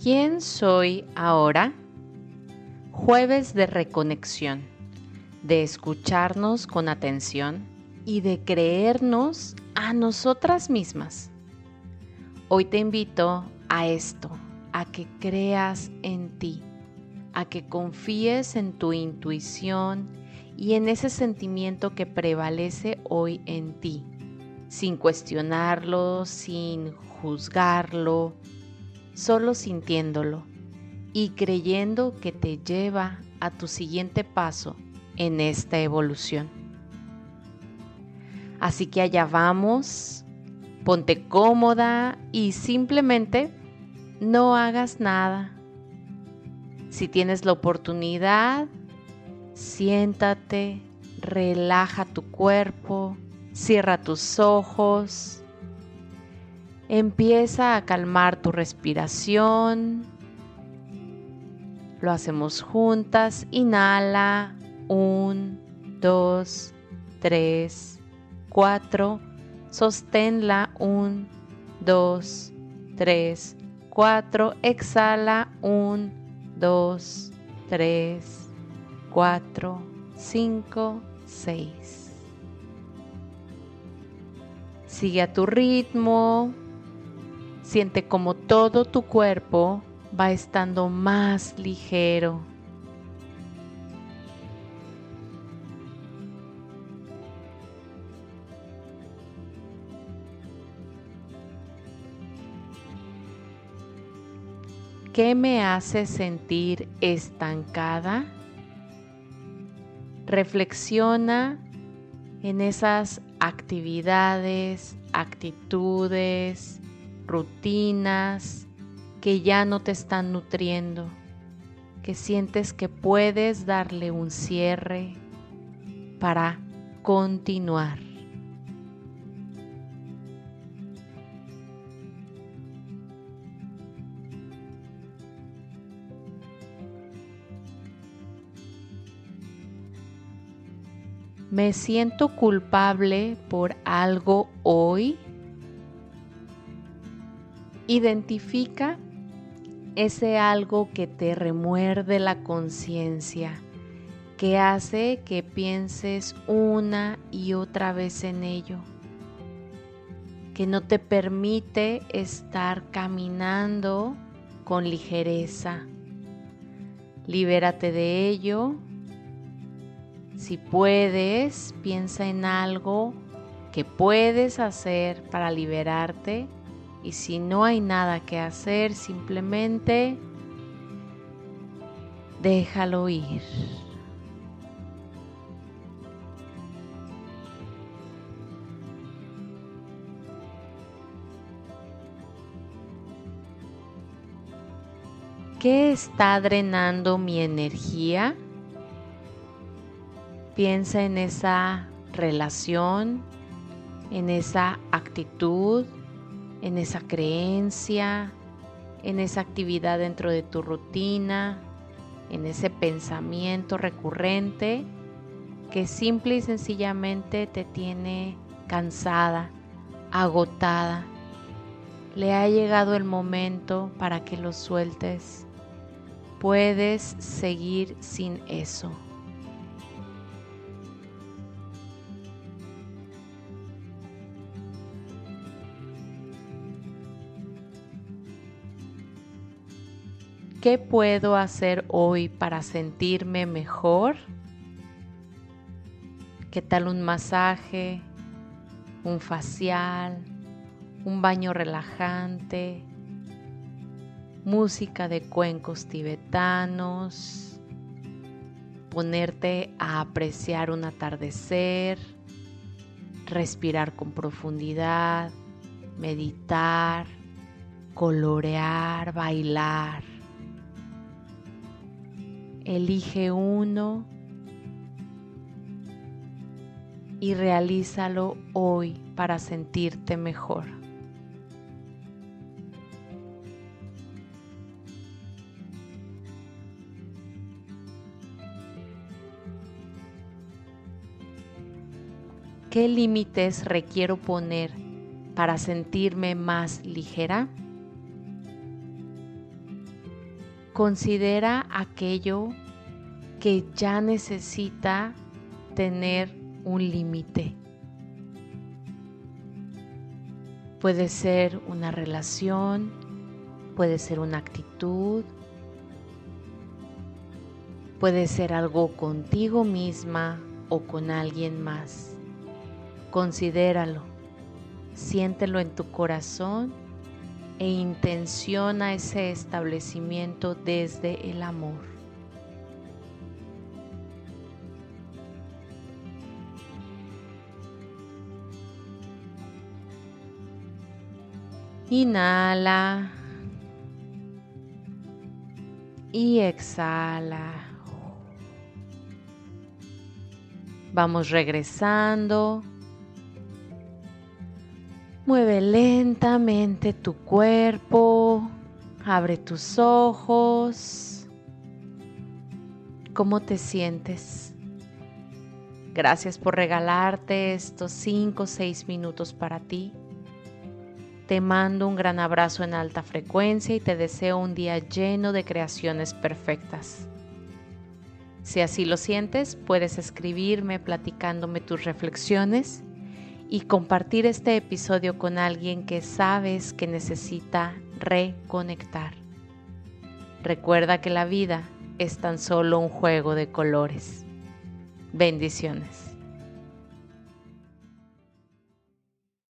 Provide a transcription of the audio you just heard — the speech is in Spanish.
¿Quién soy ahora? Jueves de reconexión, de escucharnos con atención y de creernos a nosotras mismas. Hoy te invito a esto, a que creas en ti, a que confíes en tu intuición y en ese sentimiento que prevalece hoy en ti, sin cuestionarlo, sin juzgarlo, solo sintiéndolo y creyendo que te lleva a tu siguiente paso en esta evolución. Así que allá vamos, ponte cómoda y simplemente no hagas nada. Si tienes la oportunidad, siéntate, relaja tu cuerpo, cierra tus ojos, empieza a calmar tu respiración. Lo hacemos juntas. Inhala. Un, dos, tres, cuatro. Sosténla. Un, dos, tres, cuatro. Exhala. Un, dos, tres, cuatro, cinco, seis. Sigue a tu ritmo. Siente como todo tu cuerpo va estando más ligero. ¿Qué me hace sentir estancada? Reflexiona en esas actividades, actitudes, rutinas que ya no te están nutriendo, que sientes que puedes darle un cierre para continuar. ¿Me siento culpable por algo hoy? Identifica ese algo que te remuerde la conciencia, que hace que pienses una y otra vez en ello, que no te permite estar caminando con ligereza. Libérate de ello. Si puedes, piensa en algo que puedes hacer para liberarte y si no hay nada que hacer, simplemente déjalo ir. ¿Qué está drenando mi energía? Piensa en esa relación, en esa actitud en esa creencia, en esa actividad dentro de tu rutina, en ese pensamiento recurrente que simple y sencillamente te tiene cansada, agotada. Le ha llegado el momento para que lo sueltes. Puedes seguir sin eso. ¿Qué puedo hacer hoy para sentirme mejor? ¿Qué tal un masaje, un facial, un baño relajante, música de cuencos tibetanos, ponerte a apreciar un atardecer, respirar con profundidad, meditar, colorear, bailar? Elige uno y realízalo hoy para sentirte mejor. ¿Qué límites requiero poner para sentirme más ligera? Considera aquello que ya necesita tener un límite. Puede ser una relación, puede ser una actitud, puede ser algo contigo misma o con alguien más. Considéralo, siéntelo en tu corazón e intenciona ese establecimiento desde el amor. Inhala y exhala. Vamos regresando. Mueve lentamente tu cuerpo. Abre tus ojos. ¿Cómo te sientes? Gracias por regalarte estos 5 o 6 minutos para ti. Te mando un gran abrazo en alta frecuencia y te deseo un día lleno de creaciones perfectas. Si así lo sientes, puedes escribirme platicándome tus reflexiones y compartir este episodio con alguien que sabes que necesita reconectar. Recuerda que la vida es tan solo un juego de colores. Bendiciones.